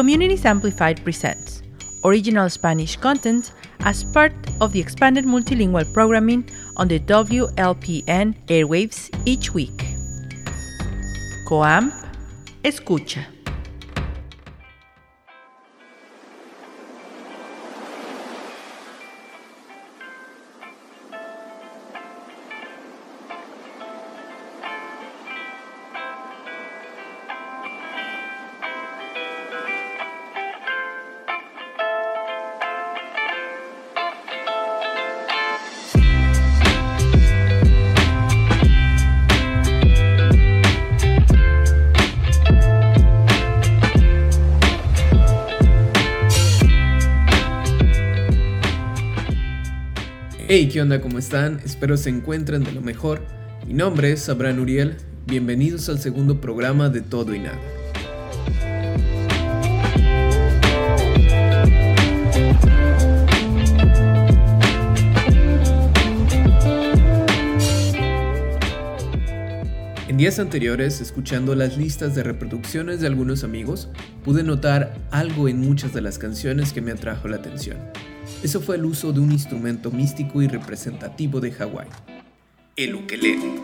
Communities Amplified presents original Spanish content as part of the expanded multilingual programming on the WLPN airwaves each week. Coam, escucha. Hey, ¿qué onda? ¿Cómo están? Espero se encuentren de lo mejor. Mi nombre es Abraham Uriel. Bienvenidos al segundo programa de Todo y Nada. En días anteriores, escuchando las listas de reproducciones de algunos amigos, pude notar algo en muchas de las canciones que me atrajo la atención. Eso fue el uso de un instrumento místico y representativo de Hawái, el ukelele.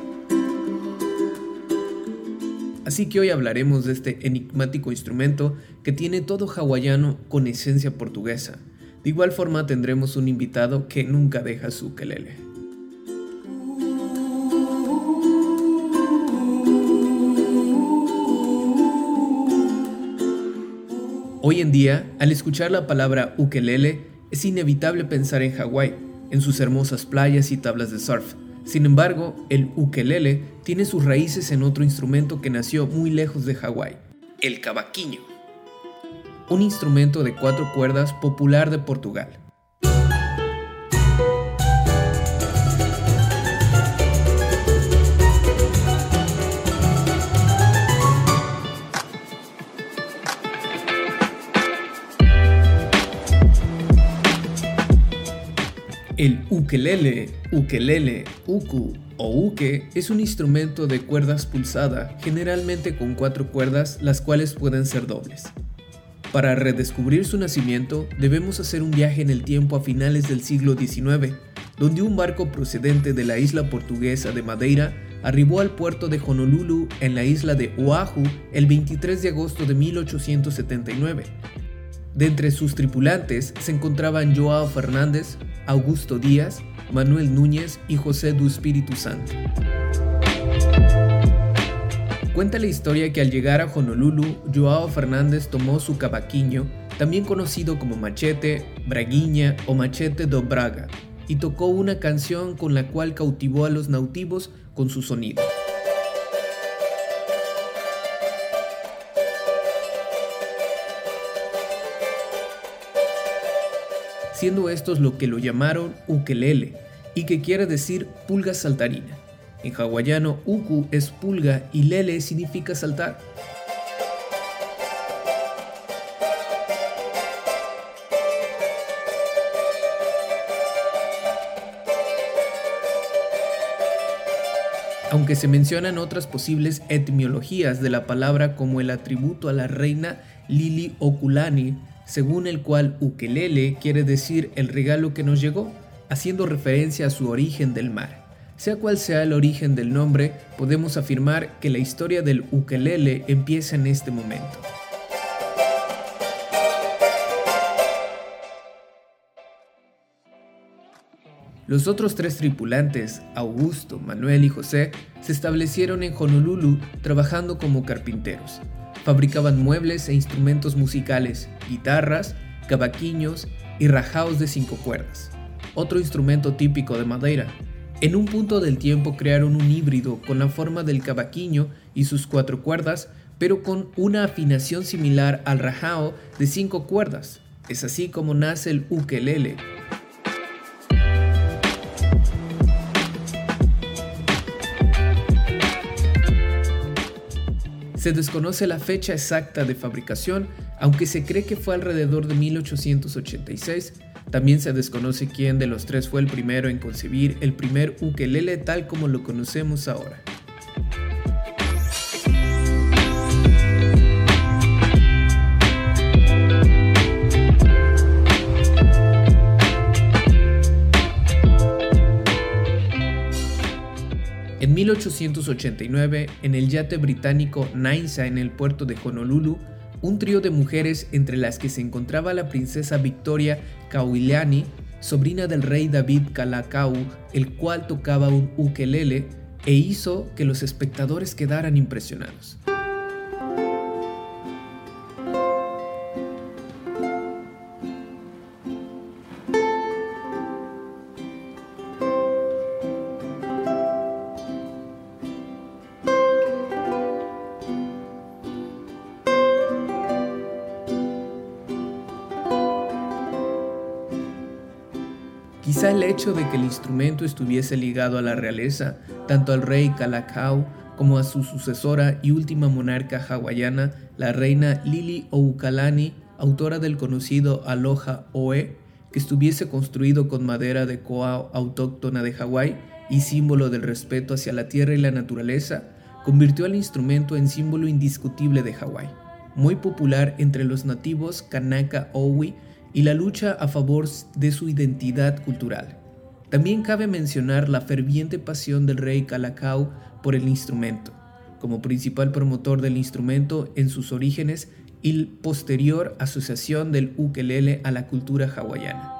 Así que hoy hablaremos de este enigmático instrumento que tiene todo hawaiano con esencia portuguesa. De igual forma tendremos un invitado que nunca deja su ukelele. Hoy en día, al escuchar la palabra ukelele, es inevitable pensar en Hawái, en sus hermosas playas y tablas de surf. Sin embargo, el ukelele tiene sus raíces en otro instrumento que nació muy lejos de Hawái, el cavaquinho. Un instrumento de cuatro cuerdas popular de Portugal. El ukelele, ukelele, uku o uke es un instrumento de cuerdas pulsada, generalmente con cuatro cuerdas, las cuales pueden ser dobles. Para redescubrir su nacimiento, debemos hacer un viaje en el tiempo a finales del siglo XIX, donde un barco procedente de la isla portuguesa de Madeira arribó al puerto de Honolulu en la isla de Oahu el 23 de agosto de 1879. De entre sus tripulantes se encontraban Joao Fernández, Augusto Díaz, Manuel Núñez y José du Espíritu Santo. Cuenta la historia que al llegar a Honolulu, Joao Fernández tomó su cavaquinho, también conocido como machete, braguiña o machete do braga, y tocó una canción con la cual cautivó a los nautivos con su sonido. Siendo estos lo que lo llamaron ukelele, y que quiere decir pulga saltarina. En hawaiano, uku es pulga y lele significa saltar. Aunque se mencionan otras posibles etimologías de la palabra como el atributo a la reina Lili Okulani, según el cual ukelele quiere decir el regalo que nos llegó, haciendo referencia a su origen del mar. Sea cual sea el origen del nombre, podemos afirmar que la historia del ukelele empieza en este momento. Los otros tres tripulantes, Augusto, Manuel y José, se establecieron en Honolulu trabajando como carpinteros. Fabricaban muebles e instrumentos musicales, guitarras, cavaquinhos y rajaos de cinco cuerdas, otro instrumento típico de Madeira. En un punto del tiempo crearon un híbrido con la forma del cavaquinho y sus cuatro cuerdas, pero con una afinación similar al rajao de cinco cuerdas. Es así como nace el ukelele, Se desconoce la fecha exacta de fabricación, aunque se cree que fue alrededor de 1886. También se desconoce quién de los tres fue el primero en concebir el primer ukelele tal como lo conocemos ahora. 1889, en el yate británico Nainsa en el puerto de Honolulu, un trío de mujeres entre las que se encontraba la princesa Victoria Kauilani, sobrina del rey David Kalakau, el cual tocaba un ukelele e hizo que los espectadores quedaran impresionados. Quizá el hecho de que el instrumento estuviese ligado a la realeza, tanto al rey Kalakau como a su sucesora y última monarca hawaiana, la reina Lili Oukalani, autora del conocido Aloha Oe, que estuviese construido con madera de koa autóctona de Hawái y símbolo del respeto hacia la tierra y la naturaleza, convirtió al instrumento en símbolo indiscutible de Hawái, muy popular entre los nativos Kanaka Owi y la lucha a favor de su identidad cultural. También cabe mencionar la ferviente pasión del rey Kalakau por el instrumento, como principal promotor del instrumento en sus orígenes y posterior asociación del ukelele a la cultura hawaiana.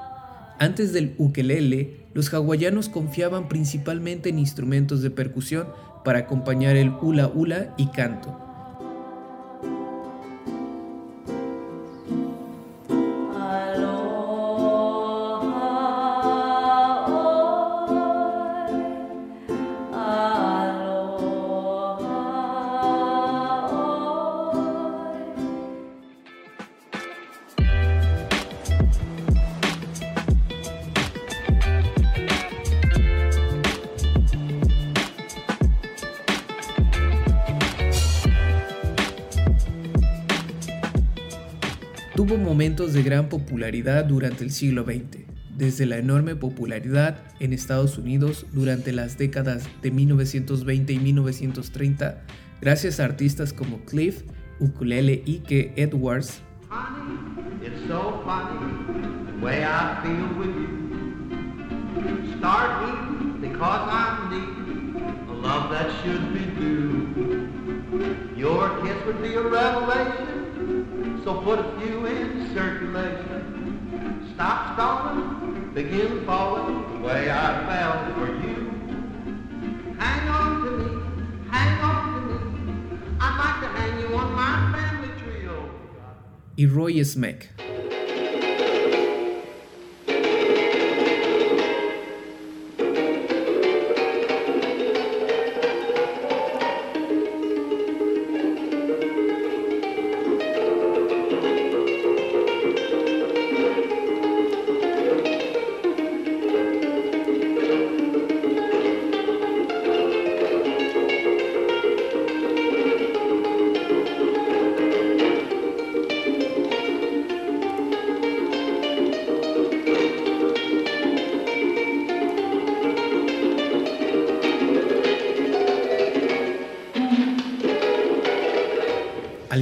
Antes del ukelele, los hawaianos confiaban principalmente en instrumentos de percusión para acompañar el hula hula y canto, gran popularidad durante el siglo XX, desde la enorme popularidad en Estados Unidos durante las décadas de 1920 y 1930, gracias a artistas como Cliff, Ukulele Ike Edwards, Your kiss would be a revelation. So put a few in circulation. Stop stalling, begin falling the way I fell for you. Hang on to me, hang on to me. I'd like to hang you on my family trio.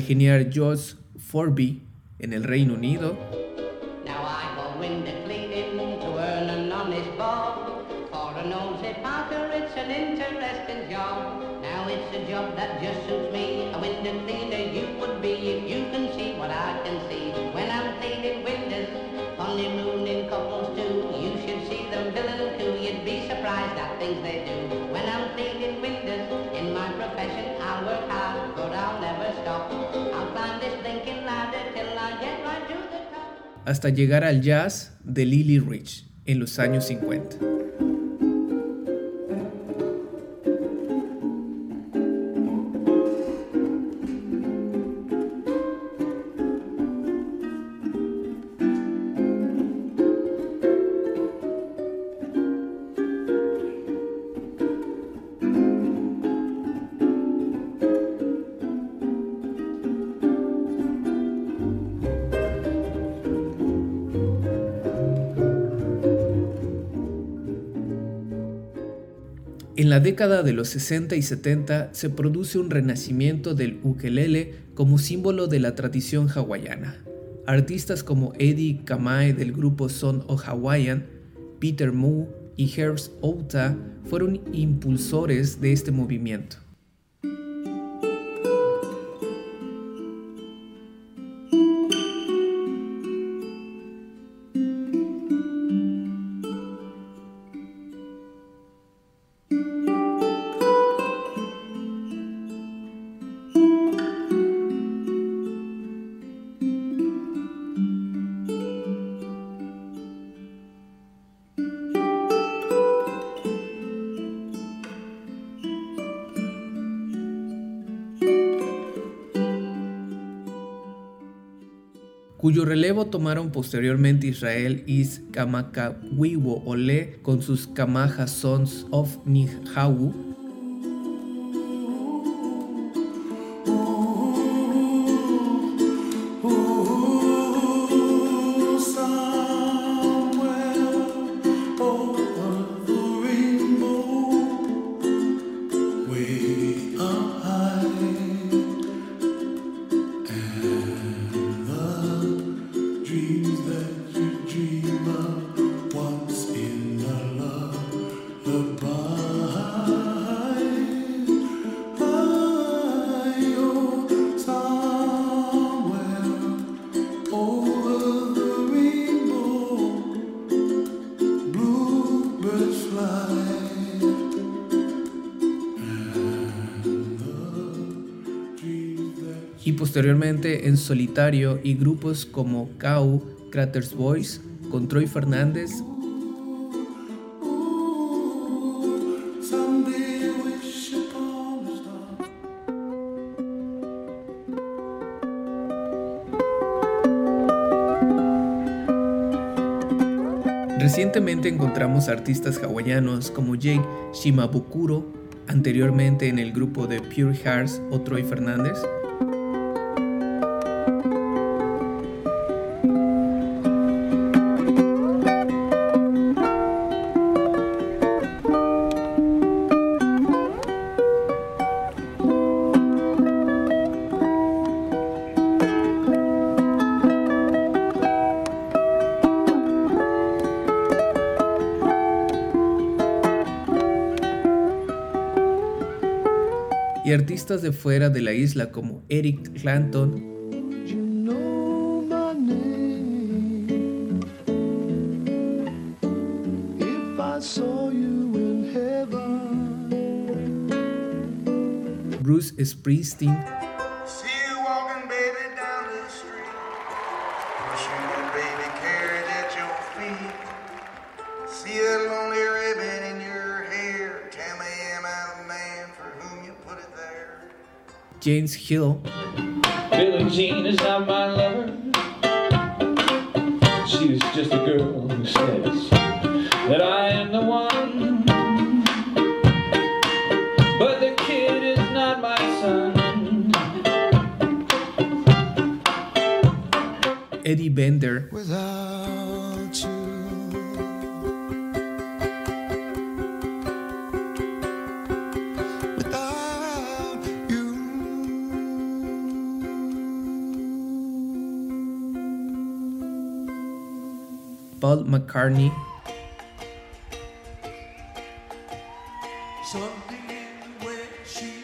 Genial George Forby en el Reino Unido. Honeymooning Hasta llegar al jazz de Lily Rich en los años 50. En la década de los 60 y 70 se produce un renacimiento del ukelele como símbolo de la tradición hawaiana. Artistas como Eddie Kamae del grupo Son of Hawaiian, Peter Moo y Herbst Outa fueron impulsores de este movimiento. Cuyo relevo tomaron posteriormente Israel Is Kamakawiwo Ole con sus Kamaha Sons of Nihawu posteriormente en solitario y grupos como Kau, Craters Boys, con Troy Fernández. Recientemente encontramos artistas hawaianos como Jake Shimabukuro, anteriormente en el grupo de Pure Hearts o Troy Fernández, artistas de fuera de la isla como Eric Clanton, Bruce Springsteen, James Hill. Billie Jean is not my lover. She's just a girl who says that I am the one. But the kid is not my son. Eddie Bender. Without McCartney. Something in the way she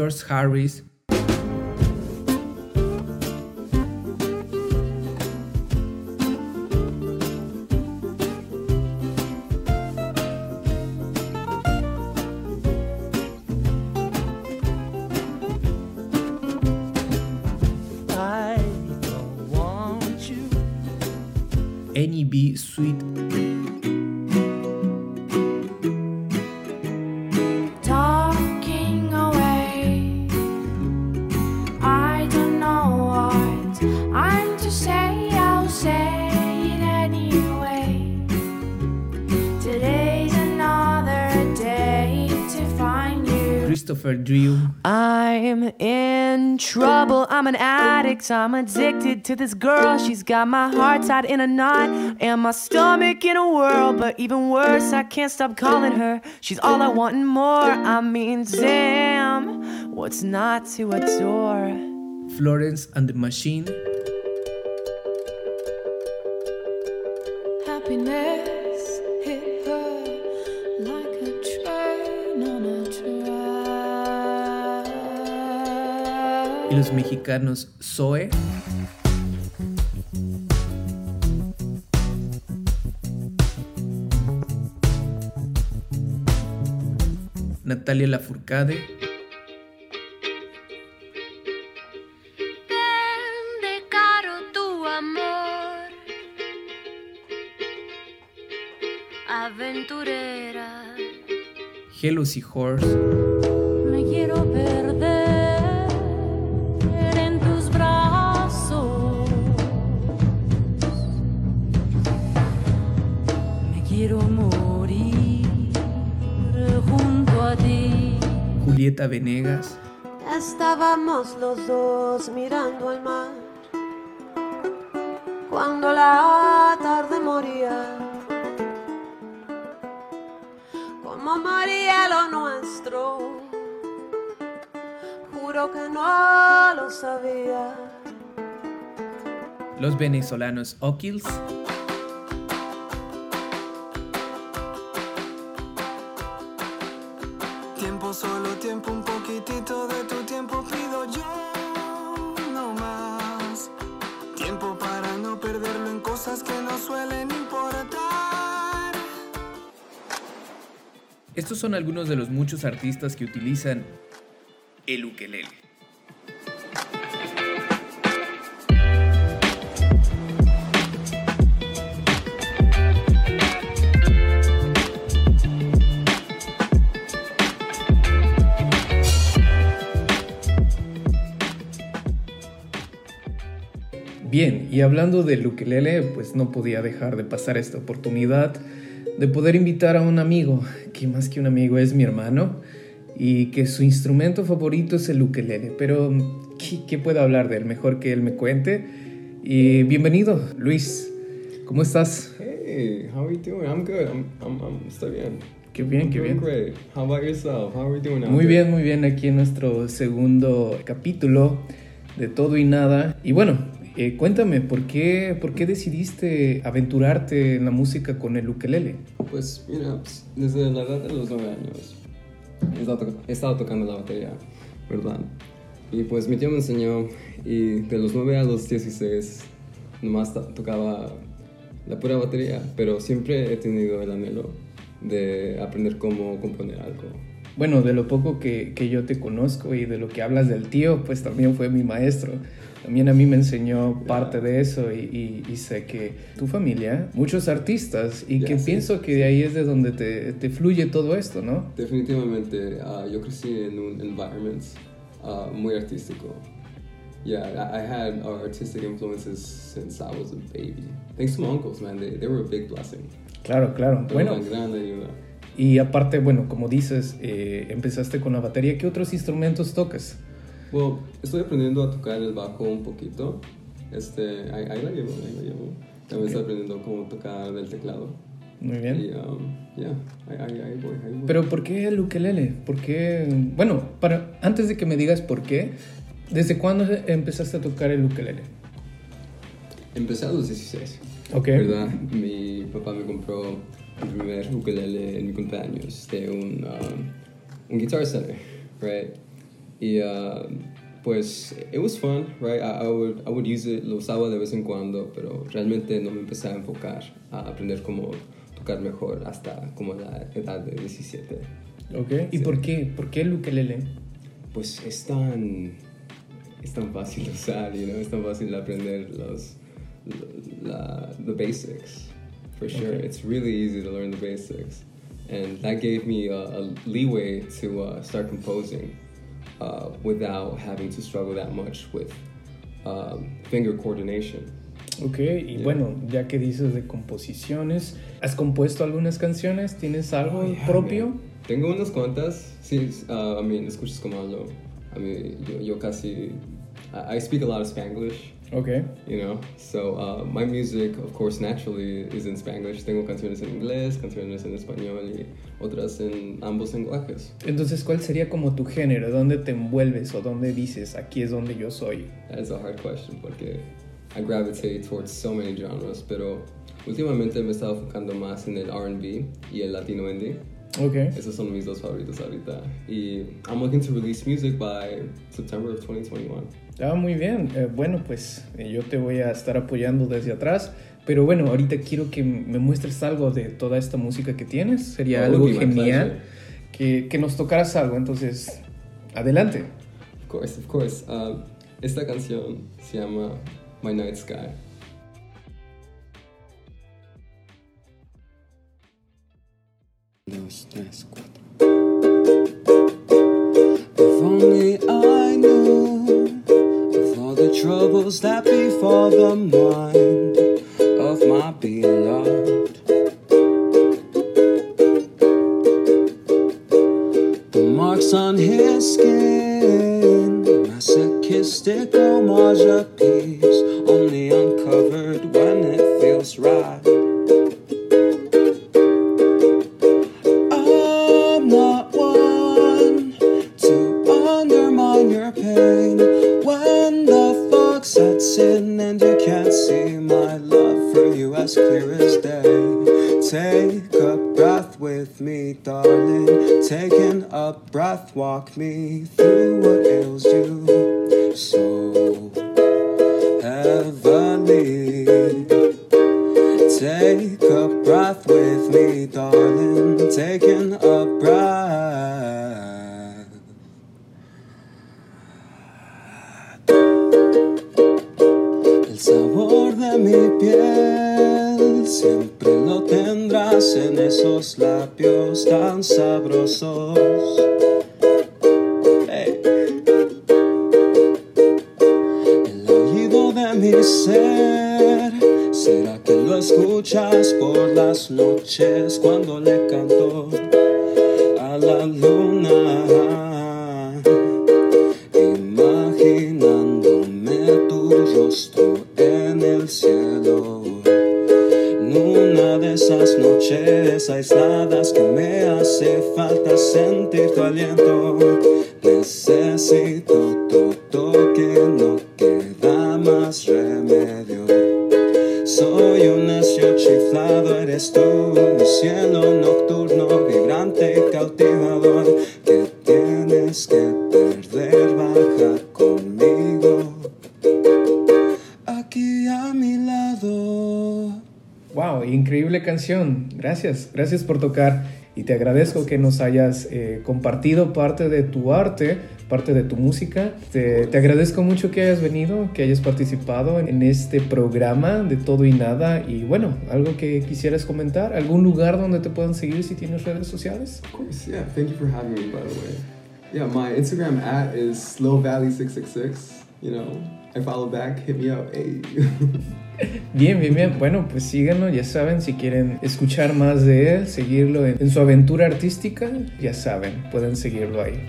George Harris, Christopher Drew. I'm in trouble. I'm an addict. I'm addicted to this girl. She's got my heart tied in a knot and my stomach in a whirl. But even worse, I can't stop calling her. She's all I want and more. I mean, damn, what's not to adore? Florence and the Machine. Happiness Y los mexicanos Zoe. Natalia Lafourcade. Vende caro tu amor, aventurera. Horse. Julieta Venegas. Estábamos los dos mirando al mar cuando la tarde moría. Como moría lo nuestro, juro que no lo sabía. Los venezolanos O'Kills. Estos son algunos de los muchos artistas que utilizan el ukelele. Bien, y hablando del ukelele, pues no podía dejar de pasar esta oportunidad de poder invitar a un amigo, que más que un amigo es mi hermano, y que su instrumento favorito es el ukelele. Pero, ¿qué, qué puedo hablar de él? Mejor que él me cuente. Y bienvenido, Luis. ¿Cómo estás? Hey, how are you doing? I'm good. I'm, I'm, I'm estoy bien. Qué bien, I'm qué bien. great. How about yourself? How are you doing Muy bien, muy bien. Aquí en nuestro segundo capítulo de Todo y Nada. Y bueno, eh, cuéntame, ¿por qué, ¿por qué decidiste aventurarte en la música con el ukelele? Pues, mira, pues, desde la edad de los nueve años he estado, to- he estado tocando la batería, ¿verdad? Y pues mi tío me enseñó y de los 9 a los 16 nomás to- tocaba la pura batería, pero siempre he tenido el anhelo de aprender cómo componer algo. Bueno, de lo poco que, que yo te conozco y de lo que hablas del tío, pues también fue mi maestro. También a mí me enseñó parte de eso y, y- y sé que tu familia, muchos artistas, y que sí, pienso que de ahí es de donde te, te fluye todo esto, ¿no? Definitivamente, ah, yo crecí en un environment ah, muy artístico. Yeah, I, had uh, artistic influences since I was a baby. Thanks to my uncles, man. They, they were a big blessing. Claro, claro. Bueno, una gran ayuda. y aparte, bueno, como dices, eh, empezaste con la batería. ¿Qué otros instrumentos tocas? Well, estoy aprendiendo a tocar el bajo un poquito. Este, ahí, ahí la llevo, ahí la llevo. También estoy aprendiendo cómo tocar el teclado. Muy Y, bien. um, yeah, ahí, ahí, ahí voy, ahí voy. Pero ¿por qué el ukelele? ¿Por qué? Bueno, para, antes de que me digas por qué, ¿desde cuándo empezaste a tocar el ukelele? Empecé a los 16. Ok. ¿Verdad? Mi papá me compró el primer ukulele en mi cumpleaños de un, um, un Guitar Center, right? Y um, pues, it was fun, right? I, I, would, I would use it, lo usaba de vez en cuando, pero realmente no me empecé a enfocar a aprender cómo tocar mejor hasta como la edad de 17. Ok. ¿Y Sí. por qué? ¿Por qué el ukelele? Pues es tan, es tan fácil de usar, you know? es tan fácil de aprender los, la, the basics, for sure. Okay. It's really easy to learn the basics. And that gave me a, a leeway to uh, start composing uh, without having to struggle that much with um, finger coordination. Ok, y Yeah. bueno, ya que dices de composiciones, ¿has compuesto algunas canciones? ¿Tienes algo Oh, yeah, propio? man. Tengo unas cuantas. Sí, uh, I mean, escuchas como hablo. I mean, yo, yo casi. I, I speak a lot of Spanglish. Ok. you know so uh, my music of course naturally is in Spanish tengo canciones en inglés canciones en español y otras en ambos lenguajes Entonces, ¿cuál sería como tu género? ¿Dónde te envuelves o dónde dices, aquí es donde yo soy? that's a hard question porque I gravitate towards so many genres pero últimamente me he estado enfocando más en el R&B y el latino indie Ok. esos son mis dos favoritos ahorita y I'm looking to release music by September of 2021 Ah, muy bien. Eh, bueno, pues eh, yo te voy a estar apoyando desde atrás. Pero bueno, ahorita quiero que me muestres algo de toda esta música que tienes. Sería Oh, algo genial que, que nos tocaras algo. Entonces, adelante. Of course, of course. Um, esta canción se llama My Night Sky. Dos, tres, cuatro. If only I the troubles that befall the mind of my beloved. The marks on his skin, masochistic homage a walk me through what ails you so heavenly, Take a breath with me, darling. Taking a breath. El sabor de mi piel siempre lo tendrás en esos labios tan sabrosos. Escuchas por las noches cuando le canto chiflado, eres tú, cielo nocturno, vibrante cautivador, que tienes que perder, baja conmigo, aquí a mi lado. Wow, increíble canción. Gracias, gracias por tocar y te agradezco que nos hayas eh, compartido parte de tu arte, parte de tu música. Te, te agradezco mucho que hayas venido, que hayas participado en, este programa de todo y nada. Y bueno, algo que quisieras comentar, algún lugar donde te puedan seguir si tienes redes sociales. Of course, yeah. Thank you for having me, by the way. Yeah, my Instagram at is Slow Valley 666. You know, I follow back, hit me up. Hey. Bien, bien, bien. Bueno, pues síganlo, ya saben, si quieren escuchar más de él, seguirlo en, en su aventura artística, ya saben, pueden seguirlo ahí.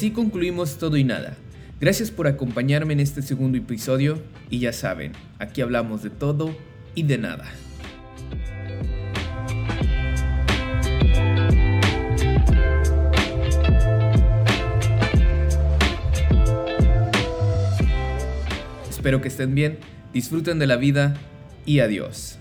Así concluimos todo y nada. Gracias por acompañarme en este segundo episodio y ya saben, aquí hablamos de todo y de nada. Espero que estén bien, disfruten de la vida y adiós.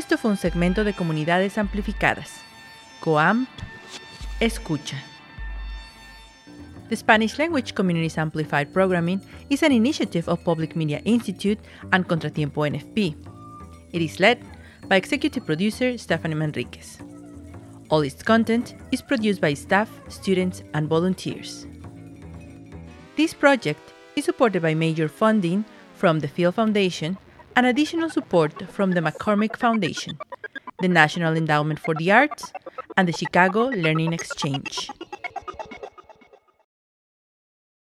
Esto fue un segmento de Comunidades Amplificadas. COAM, escucha. The Spanish Language Communities Amplified Programming is an initiative of Public Media Institute and Contratiempo NFP. It is led by executive producer Stephanie Manriquez. All its content is produced by staff, students, and volunteers. This project is supported by major funding from the Field Foundation and additional support from the McCormick Foundation, the National Endowment for the Arts, and the Chicago Learning Exchange.